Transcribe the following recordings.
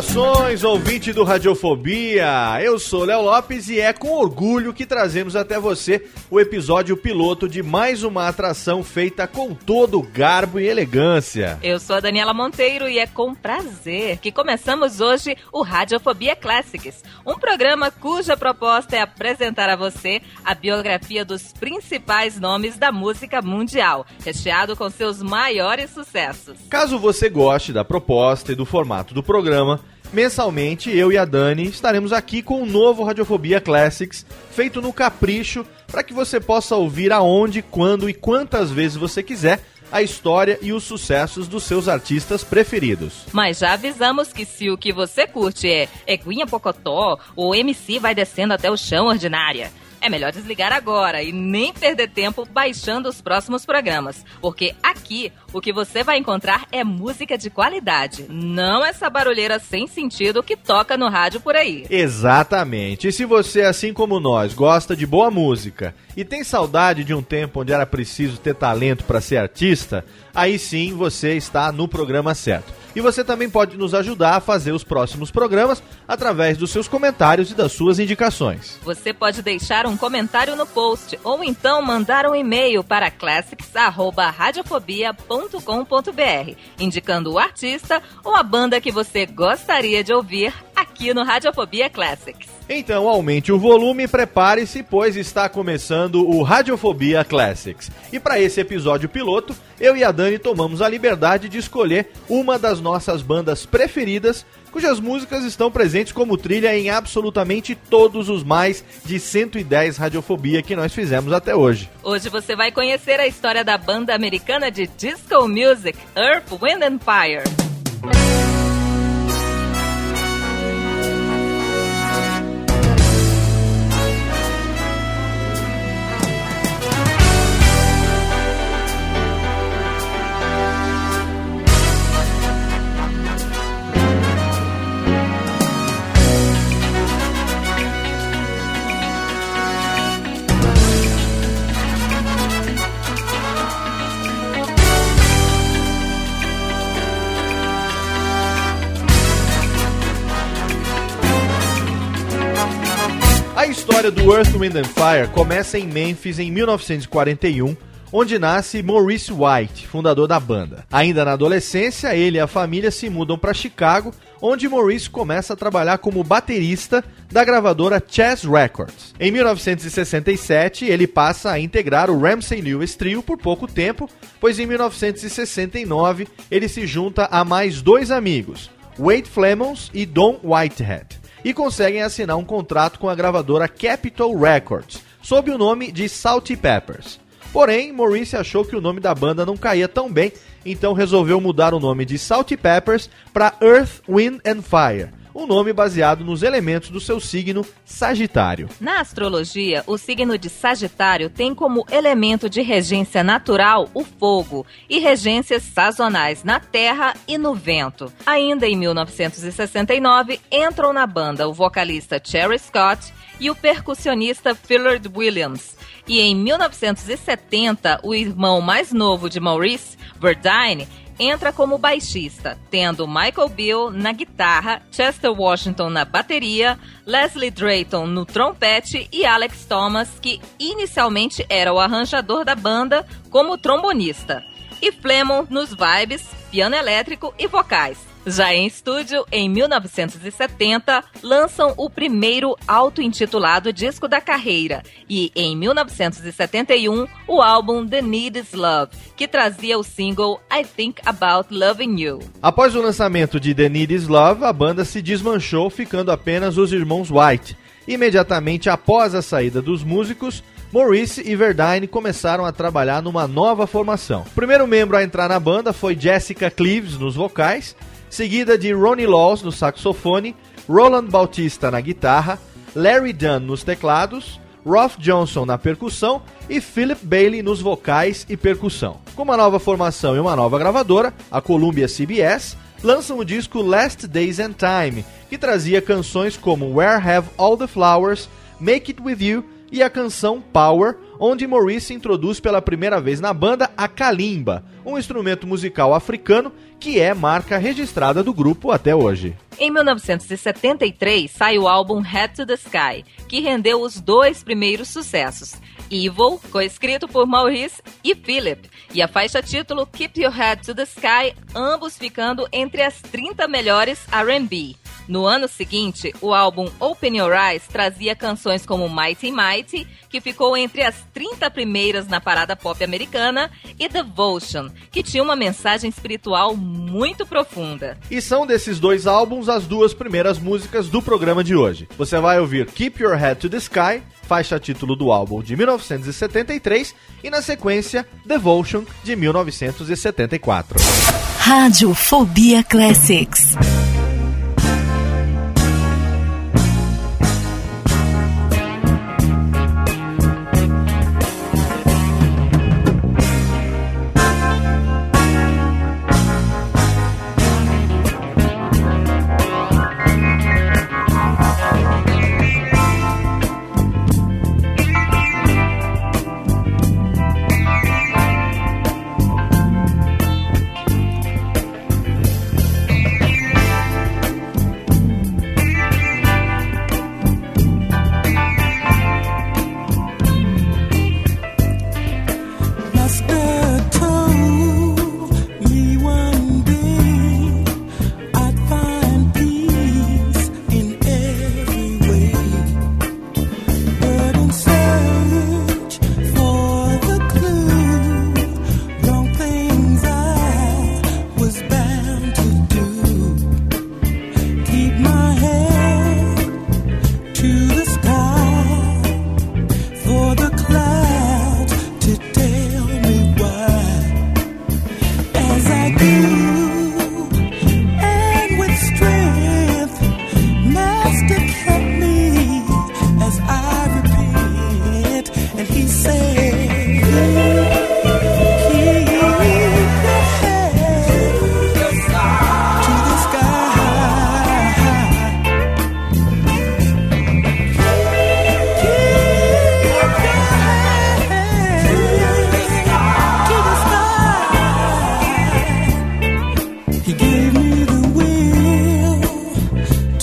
Saudações, ouvinte do Radiofobia! Eu sou Léo Lopes e é com orgulho que trazemos até você o episódio piloto de mais uma atração feita com todo garbo e elegância. Eu sou a Daniela Monteiro e é com prazer que começamos hoje o Radiofobia Classics, um programa cuja proposta é apresentar a você a biografia dos principais nomes da música mundial, recheado com seus maiores sucessos. Caso você goste da proposta e do formato do programa, mensalmente eu e a Dani estaremos aqui com um novo Radiofobia Classics, feito no capricho, para que você possa ouvir aonde, quando e quantas vezes você quiser a história e os sucessos dos seus artistas preferidos. Mas já avisamos que se o que você curte é Eguinha Pocotó, o MC vai descendo até o chão ordinária. É melhor desligar agora e nem perder tempo baixando os próximos programas, porque aqui o que você vai encontrar é música de qualidade, não essa barulheira sem sentido que toca no rádio por aí. Exatamente. E se você, assim como nós, gosta de boa música e tem saudade de um tempo onde era preciso ter talento para ser artista, aí sim você está no programa certo. E você também pode nos ajudar a fazer os próximos programas através dos seus comentários e das suas indicações. Você pode deixar um comentário no post ou então mandar um e-mail para classics@radiofobia.com.br, indicando o artista ou a banda que você gostaria de ouvir aqui no Radiofobia Classics. Então aumente o volume e prepare-se, pois está começando o Radiofobia Classics. E para esse episódio piloto, eu e a Dani tomamos a liberdade de escolher uma das nossas bandas preferidas cujas músicas estão presentes como trilha em absolutamente todos os mais de 110 Radiofobia que nós fizemos até hoje. Hoje você vai conhecer a história da banda americana de disco music Earth, Wind and Fire. História do Earth, Wind and Fire começa em Memphis em 1941, onde nasce Maurice White, fundador da banda. Ainda na adolescência, ele e a família se mudam para Chicago, onde Maurice começa a trabalhar como baterista da gravadora Chess Records. Em 1967, ele passa a integrar o Ramsey Lewis Trio por pouco tempo, pois em 1969 ele se junta a mais dois amigos, Wade Flemons e Don Whitehead e conseguem assinar um contrato com a gravadora Capitol Records, sob o nome de Salty Peppers. Porém, Maurice achou que o nome da banda não caía tão bem, então resolveu mudar o nome de Salty Peppers para Earth, Wind and Fire, um nome baseado nos elementos do seu signo Sagitário. Na astrologia, o signo de Sagitário tem como elemento de regência natural o fogo e regências sazonais na terra e no vento. Ainda em 1969, entram na banda o vocalista Cherry Scott e o percussionista Phillard Williams. E em 1970, o irmão mais novo de Maurice, Verdine, entra como baixista, tendo Michael Bill na guitarra, Chester Washington na bateria, Leslie Drayton no trompete e Alex Thomas, que inicialmente era o arranjador da banda, como trombonista. E Flemon nos vibes, piano elétrico e vocais. Já em estúdio, em 1970, lançam o primeiro auto-intitulado disco da carreira e, em 1971, o álbum The Need Is Love, que trazia o single I Think About Loving You. Após o lançamento de The Need Is Love, a banda se desmanchou, ficando apenas os irmãos White. Imediatamente após a saída dos músicos, Maurice e Verdine começaram a trabalhar numa nova formação. O primeiro membro a entrar na banda foi Jessica Cleaves nos vocais, seguida de Ronnie Laws no saxofone, Roland Bautista na guitarra, Larry Dunn nos teclados, Rolf Johnson na percussão e Philip Bailey nos vocais e percussão. Com uma nova formação e uma nova gravadora, a Columbia CBS, lançam o disco Last Days and Time, que trazia canções como Where Have All the Flowers, Make It With You e a canção Power, onde Maurice introduz pela primeira vez na banda a kalimba, um instrumento musical africano que é marca registrada do grupo até hoje. Em 1973 sai o álbum Head to the Sky, que rendeu os dois primeiros sucessos. Evil, coescrito por Maurice e Philip, e a faixa título Keep Your Head to the Sky, ambos ficando entre as 30 melhores R&B. No ano seguinte, o álbum Open Your Eyes trazia canções como Mighty Mighty, que ficou entre as 30 primeiras na parada pop americana, e Devotion, que tinha uma mensagem espiritual muito profunda. E são desses dois álbuns as duas primeiras músicas do programa de hoje. Você vai ouvir Keep Your Head to the Sky, faixa título do álbum de 1973, e na sequência Devotion de 1974. Rádio Fobia Classics.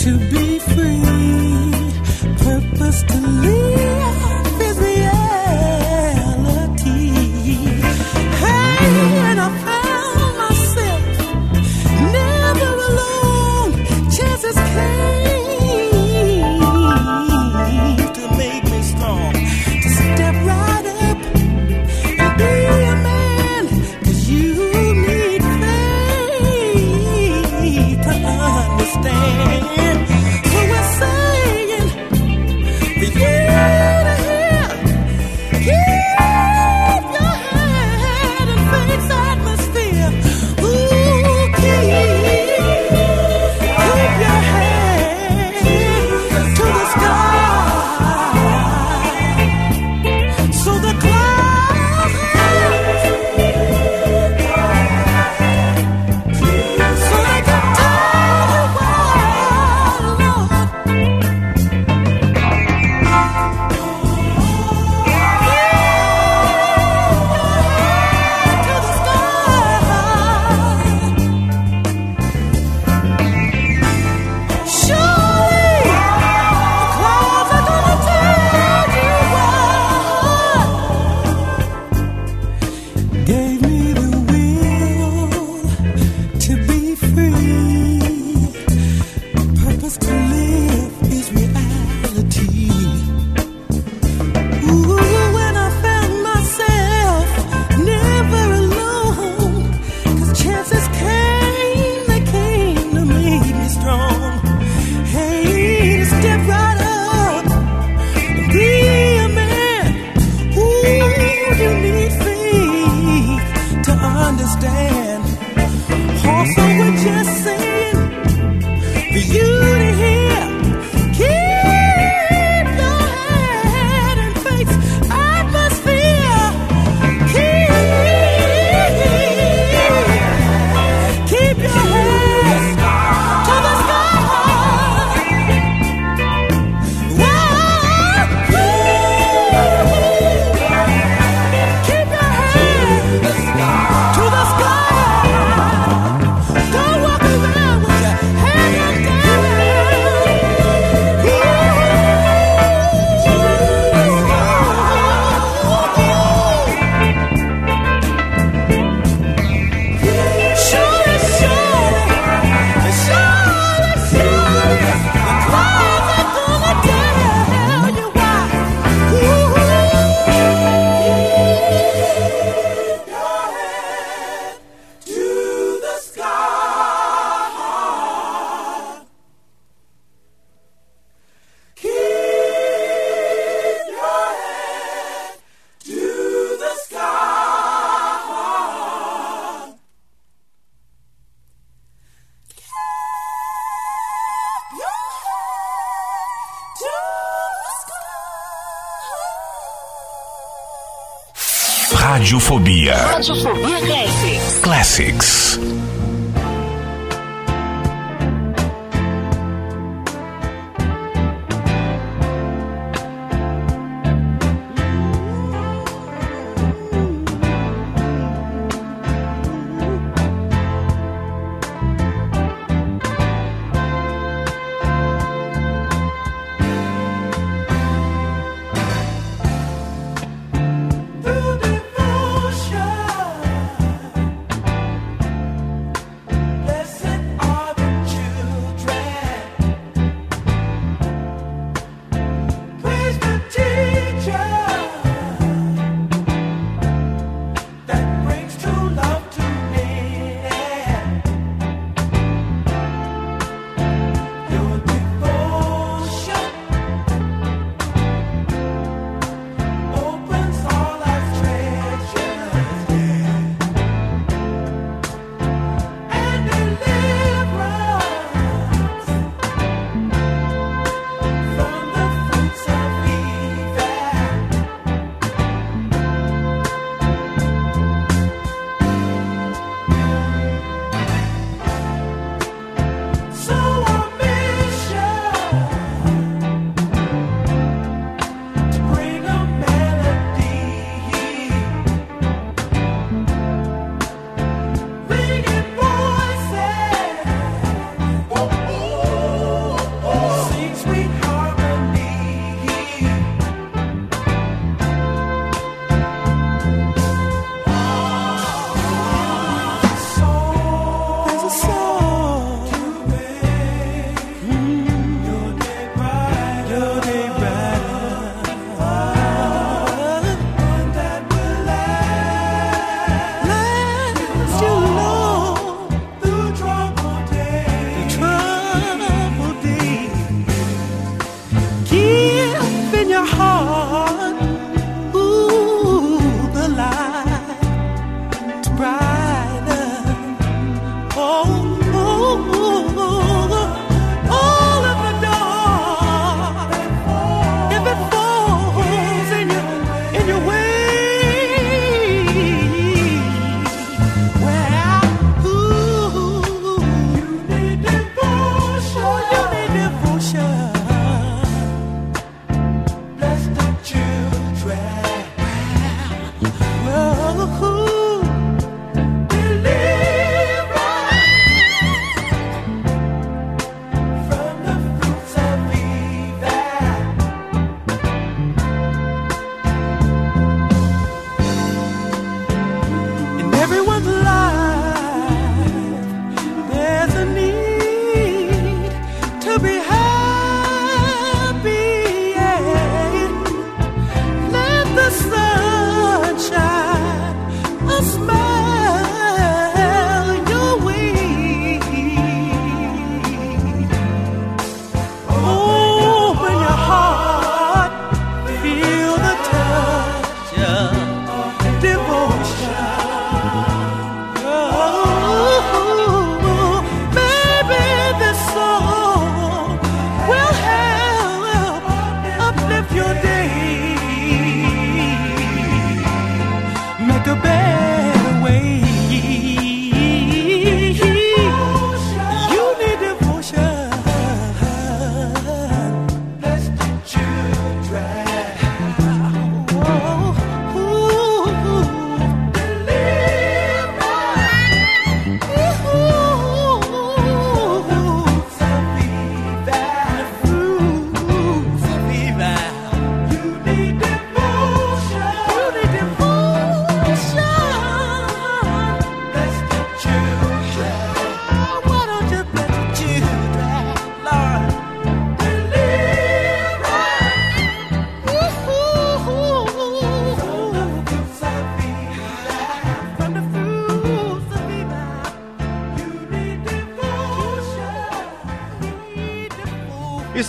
to be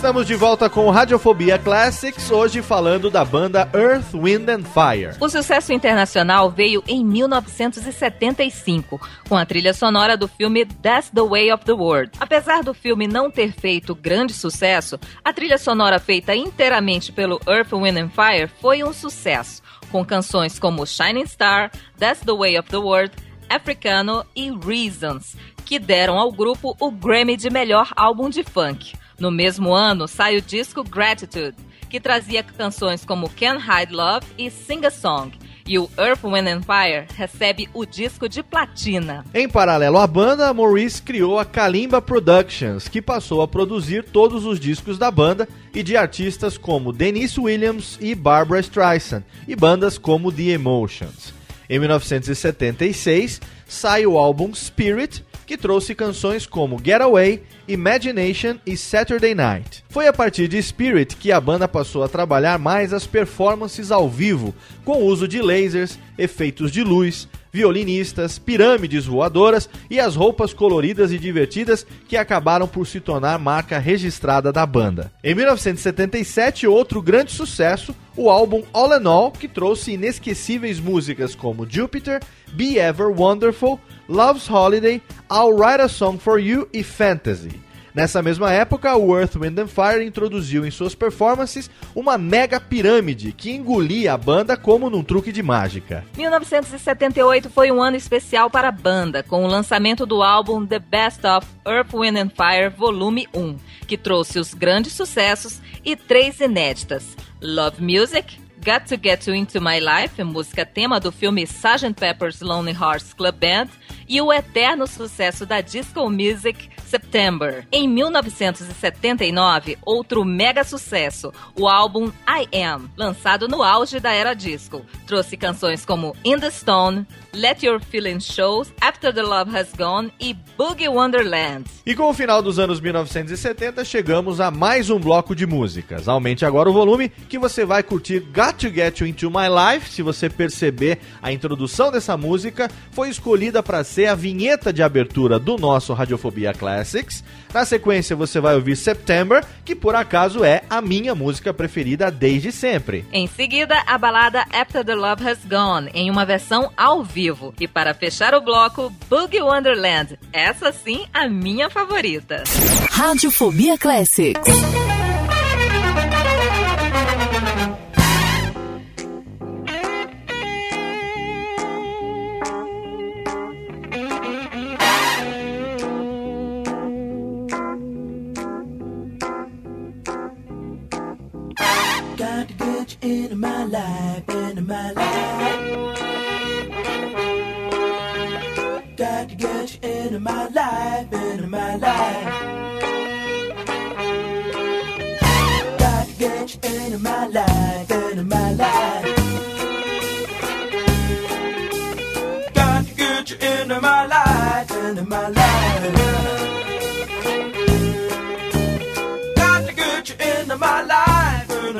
Estamos de volta com Radiofobia Classics, hoje falando da banda Earth, Wind and Fire. O sucesso internacional veio em 1975, com a trilha sonora do filme That's the Way of the World. Apesar do filme não ter feito grande sucesso, a trilha sonora feita inteiramente pelo Earth, Wind and Fire foi um sucesso, com canções como Shining Star, That's the Way of the World, Africano e Reasons, que deram ao grupo o Grammy de melhor álbum de funk. No mesmo ano, sai o disco Gratitude, que trazia canções como Can't Hide Love e Sing a Song. E o Earth, Wind and Fire recebe o disco de platina. Em paralelo à banda, Maurice criou a Kalimba Productions, que passou a produzir todos os discos da banda e de artistas como Denise Williams e Barbara Streisand, e bandas como The Emotions. Em 1976, sai o álbum Spirit, que trouxe canções como Getaway, Imagination e Saturday Night. Foi a partir de Spirit que a banda passou a trabalhar mais as performances ao vivo, com uso de lasers, efeitos de luz, violinistas, pirâmides voadoras e as roupas coloridas e divertidas que acabaram por se tornar marca registrada da banda. Em 1977, outro grande sucesso, o álbum All in All, que trouxe inesquecíveis músicas como Jupiter, Be Ever Wonderful, Love's Holiday, I'll Write a Song for You e Fantasy. Nessa mesma época, o Earth, Wind and Fire introduziu em suas performances uma mega pirâmide que engolia a banda como num truque de mágica. 1978 foi um ano especial para a banda, com o lançamento do álbum The Best of Earth, Wind and Fire Volume 1, que trouxe os grandes sucessos e três inéditas: Love Music, Got to Get You Into My Life, música tema do filme Sgt. Pepper's Lonely Hearts Club Band, e o eterno sucesso da disco music September. Em 1979, outro mega sucesso, o álbum I Am, lançado no auge da era disco, trouxe canções como In the Stone, Let Your Feelings Show, After the Love Has Gone e Boogie Wonderland. E com o final dos anos 1970, chegamos a mais um bloco de músicas. Aumente agora o volume que você vai curtir Got to Get You Into My Life. Se você perceber, a introdução dessa música foi escolhida para ser a vinheta de abertura do nosso Radiofobia Classics. Na sequência, você vai ouvir September, que por acaso é a minha música preferida desde sempre. Em seguida, a balada After the Love Has Gone, em uma versão ao vivo. E para fechar o bloco, Boogie Wonderland. Essa sim, a minha favorita. Radiofobia Classics.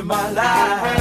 My life.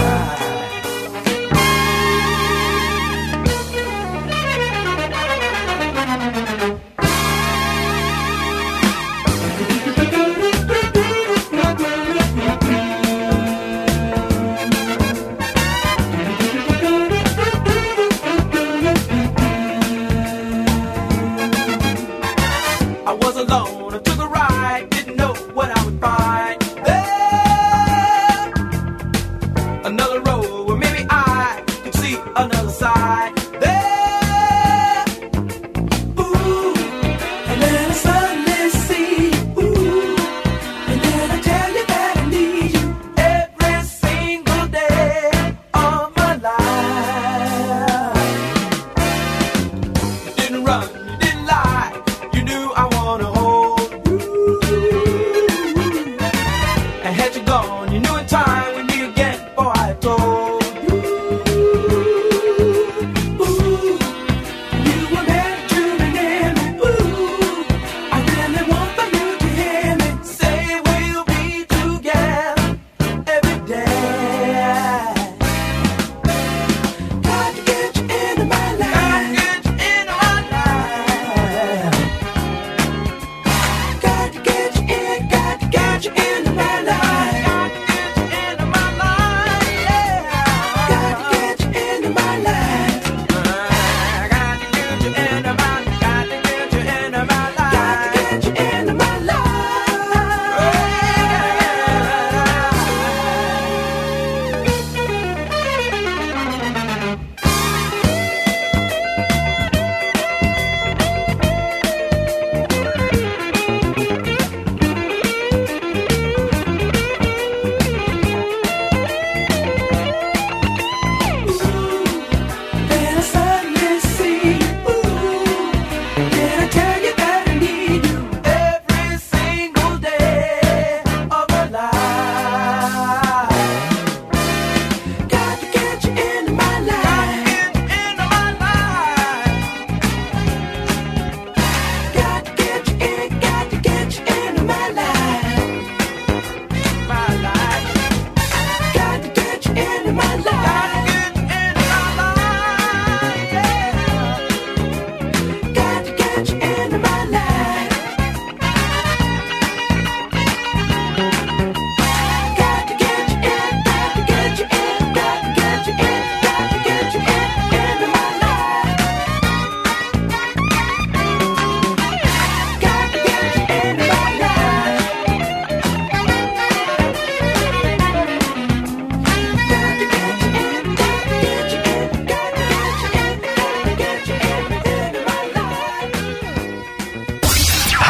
gone, you know.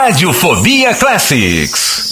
Radiofobia Classics.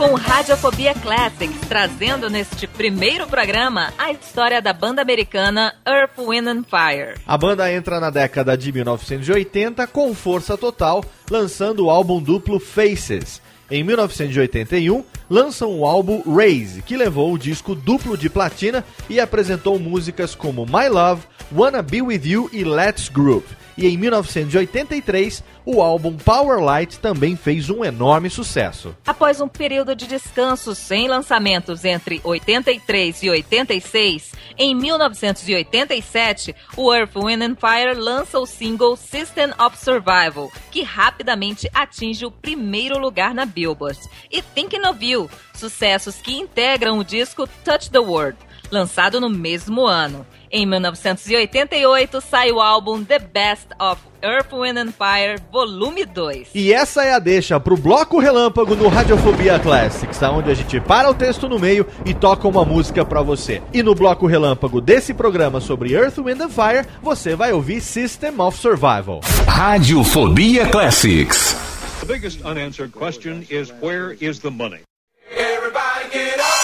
Com Radiofobia Classics, trazendo neste primeiro programa a história da banda americana Earth, Wind and Fire. A banda entra na década de 1980 com força total, lançando o álbum duplo Faces. Em 1981, lançam o álbum Raise, que levou o disco duplo de platina e apresentou músicas como My Love, Wanna Be With You e Let's Groove. E em 1983, o álbum Power Light também fez um enorme sucesso. Após um período de descanso sem lançamentos entre 83 e 86, em 1987, o Earth, Wind and Fire lança o single System of Survival, que rapidamente atinge o primeiro lugar na Billboard. E Thinking of You, sucessos que integram o disco Touch the World, lançado no mesmo ano. Em 1988 sai o álbum The Best of Earth, Wind and Fire, volume 2. E essa é a deixa pro bloco relâmpago no Radiofobia Classics, onde a gente para o texto no meio e toca uma música pra você. E no bloco relâmpago desse programa sobre Earth, Wind and Fire, você vai ouvir System of Survival. Radiofobia Classics. The biggest unanswered question is where is the money? Everybody get up.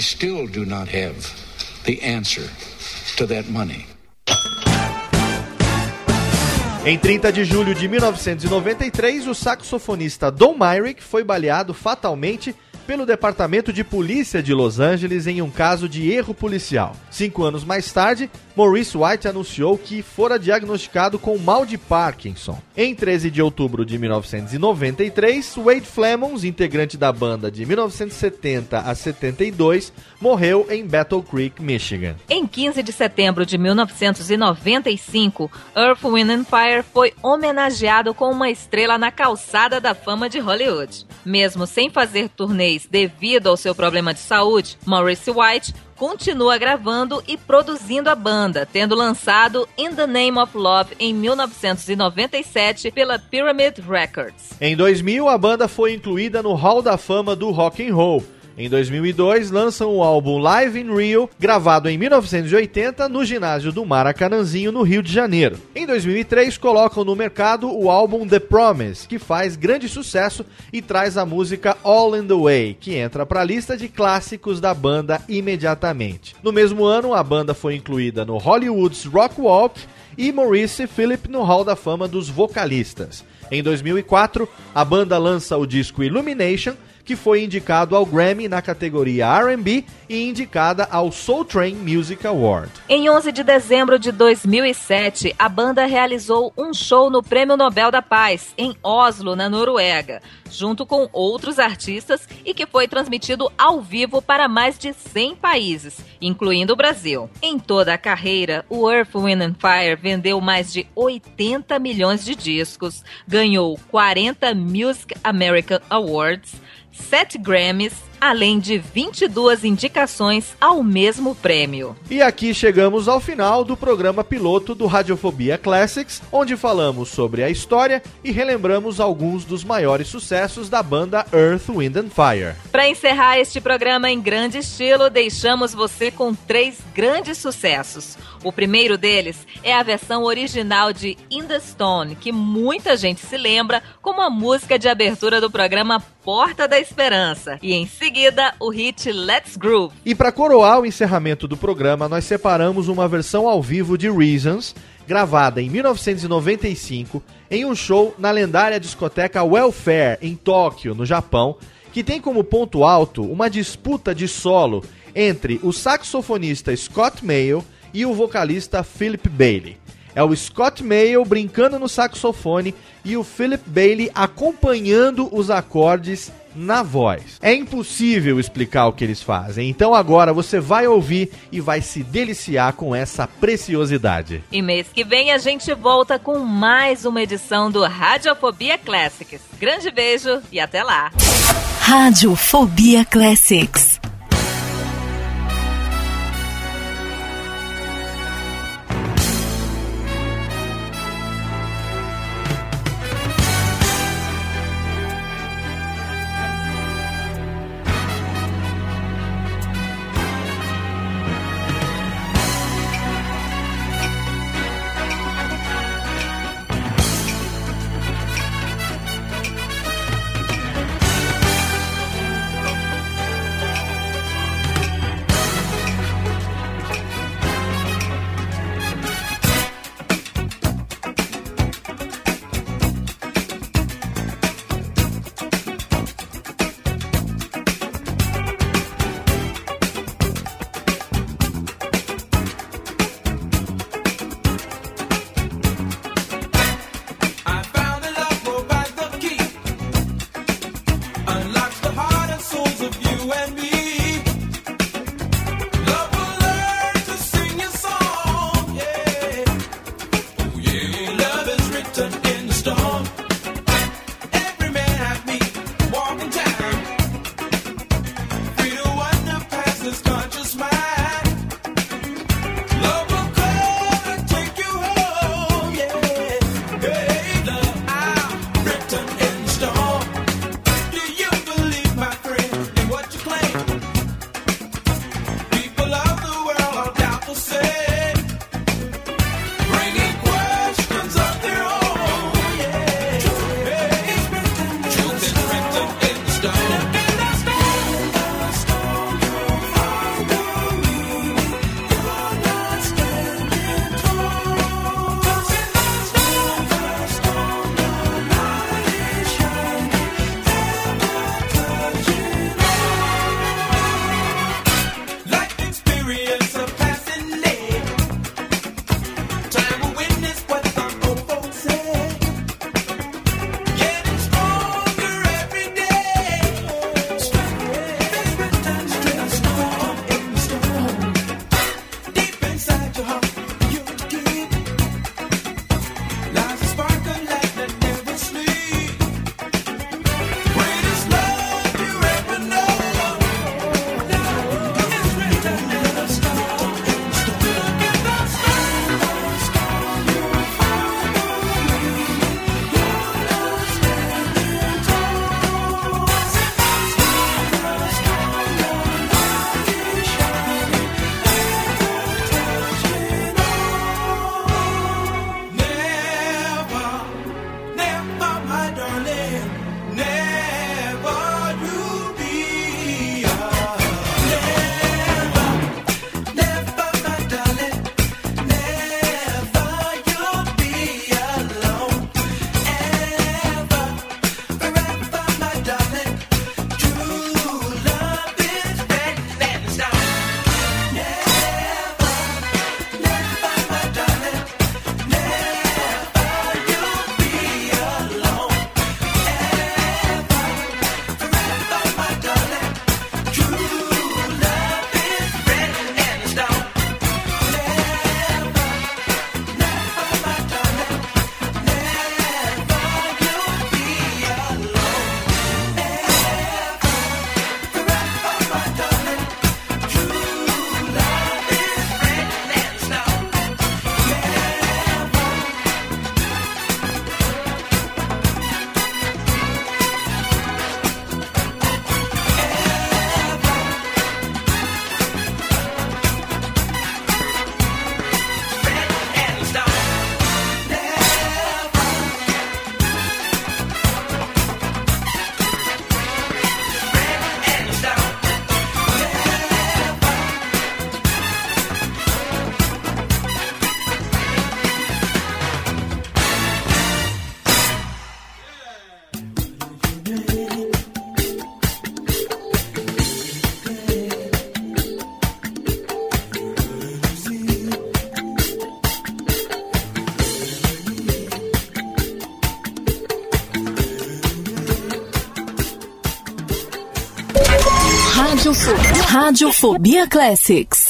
I still do not have the answer to that money. Em 30 de julho de 1993, o saxofonista Don Myrick foi baleado fatalmente pelo Departamento de Polícia de Los Angeles em um caso de erro policial. Cinco anos mais tarde, Maurice White anunciou que fora diagnosticado com mal de Parkinson. Em 13 de outubro de 1993, Wade Flemons, integrante da banda de 1970 a 72, morreu em Battle Creek, Michigan. Em 15 de setembro de 1995, Earth, Wind Fire foi homenageado com uma estrela na calçada da fama de Hollywood. Mesmo sem fazer turnês devido ao seu problema de saúde, Maurice White continua gravando e produzindo a banda, tendo lançado In the Name of Love em 1997 pela Pyramid Records. Em 2000, a banda foi incluída no Hall da Fama do Rock and Roll. Em 2002, lançam o álbum Live in Rio, gravado em 1980 no ginásio do Maracanãzinho, no Rio de Janeiro. Em 2003, colocam no mercado o álbum The Promise, que faz grande sucesso e traz a música All in the Way, que entra para a lista de clássicos da banda imediatamente. No mesmo ano, a banda foi incluída no Hollywood's Rock Walk e Maurice Philip no Hall da Fama dos Vocalistas. Em 2004, a banda lança o disco Illumination, que foi indicado ao Grammy na categoria R&B e indicada ao Soul Train Music Award. Em 11 de dezembro de 2007, a banda realizou um show no Prêmio Nobel da Paz, em Oslo, na Noruega, junto com outros artistas e que foi transmitido ao vivo para mais de 100 países, incluindo o Brasil. Em toda a carreira, o Earth, Wind and Fire vendeu mais de 80 milhões de discos, ganhou 40 Music American Awards, 7 Grammys, além de 22 indicações ao mesmo prêmio. E aqui chegamos ao final do programa piloto do Radiofobia Classics, onde falamos sobre a história e relembramos alguns dos maiores sucessos da banda Earth, Wind and Fire. Para encerrar este programa em grande estilo, deixamos você com três grandes sucessos. O primeiro deles é a versão original de In the Stone, que muita gente se lembra como a música de abertura do programa Porta da Esperança. E em seguida, seguida, o hit Let's Groove. E para coroar o encerramento do programa, nós separamos uma versão ao vivo de Reasons, gravada em 1995, em um show na lendária discoteca Welfare, em Tóquio, no Japão, que tem como ponto alto uma disputa de solo entre o saxofonista Scott Mayo e o vocalista Philip Bailey. É o Scott Mayo brincando no saxofone e o Philip Bailey acompanhando os acordes na voz. É impossível explicar o que eles fazem, então agora você vai ouvir e vai se deliciar com essa preciosidade. E mês que vem a gente volta com mais uma edição do Radiofobia Classics. Grande beijo e até lá! Radiofobia Classics. Radiofobia Classics.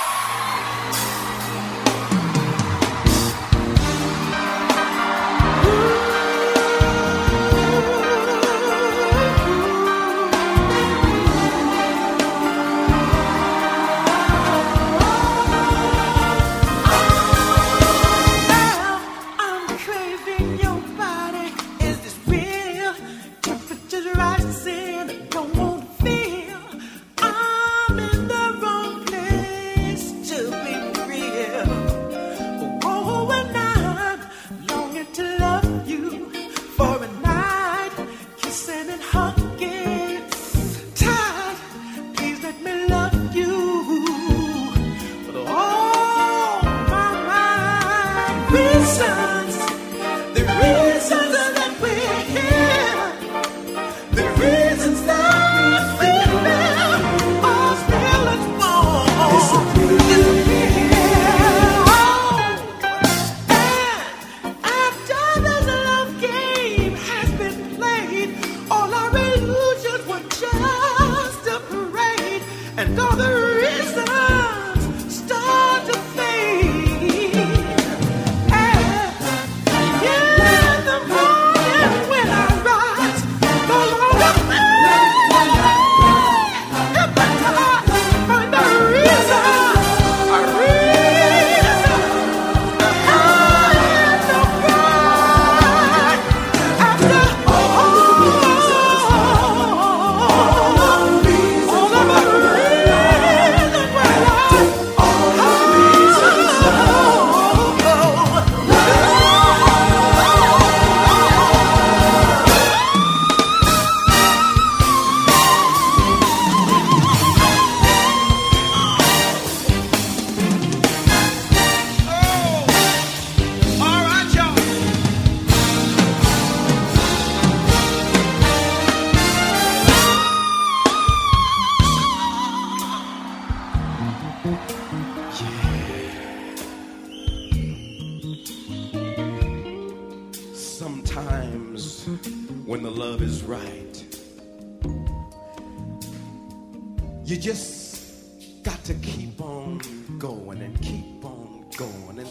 just got to keep on going and keep on going and,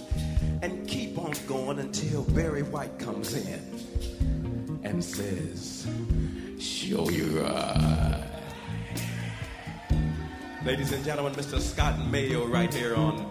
and keep on going until Barry White comes in and says, Show your eyes, Ladies and gentlemen, Mr. Scott Mayo right here on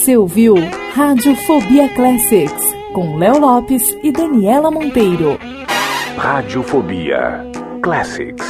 Você ouviu Radiofobia Classics com Léo Lopes e Daniela Monteiro. Radiofobia Classics.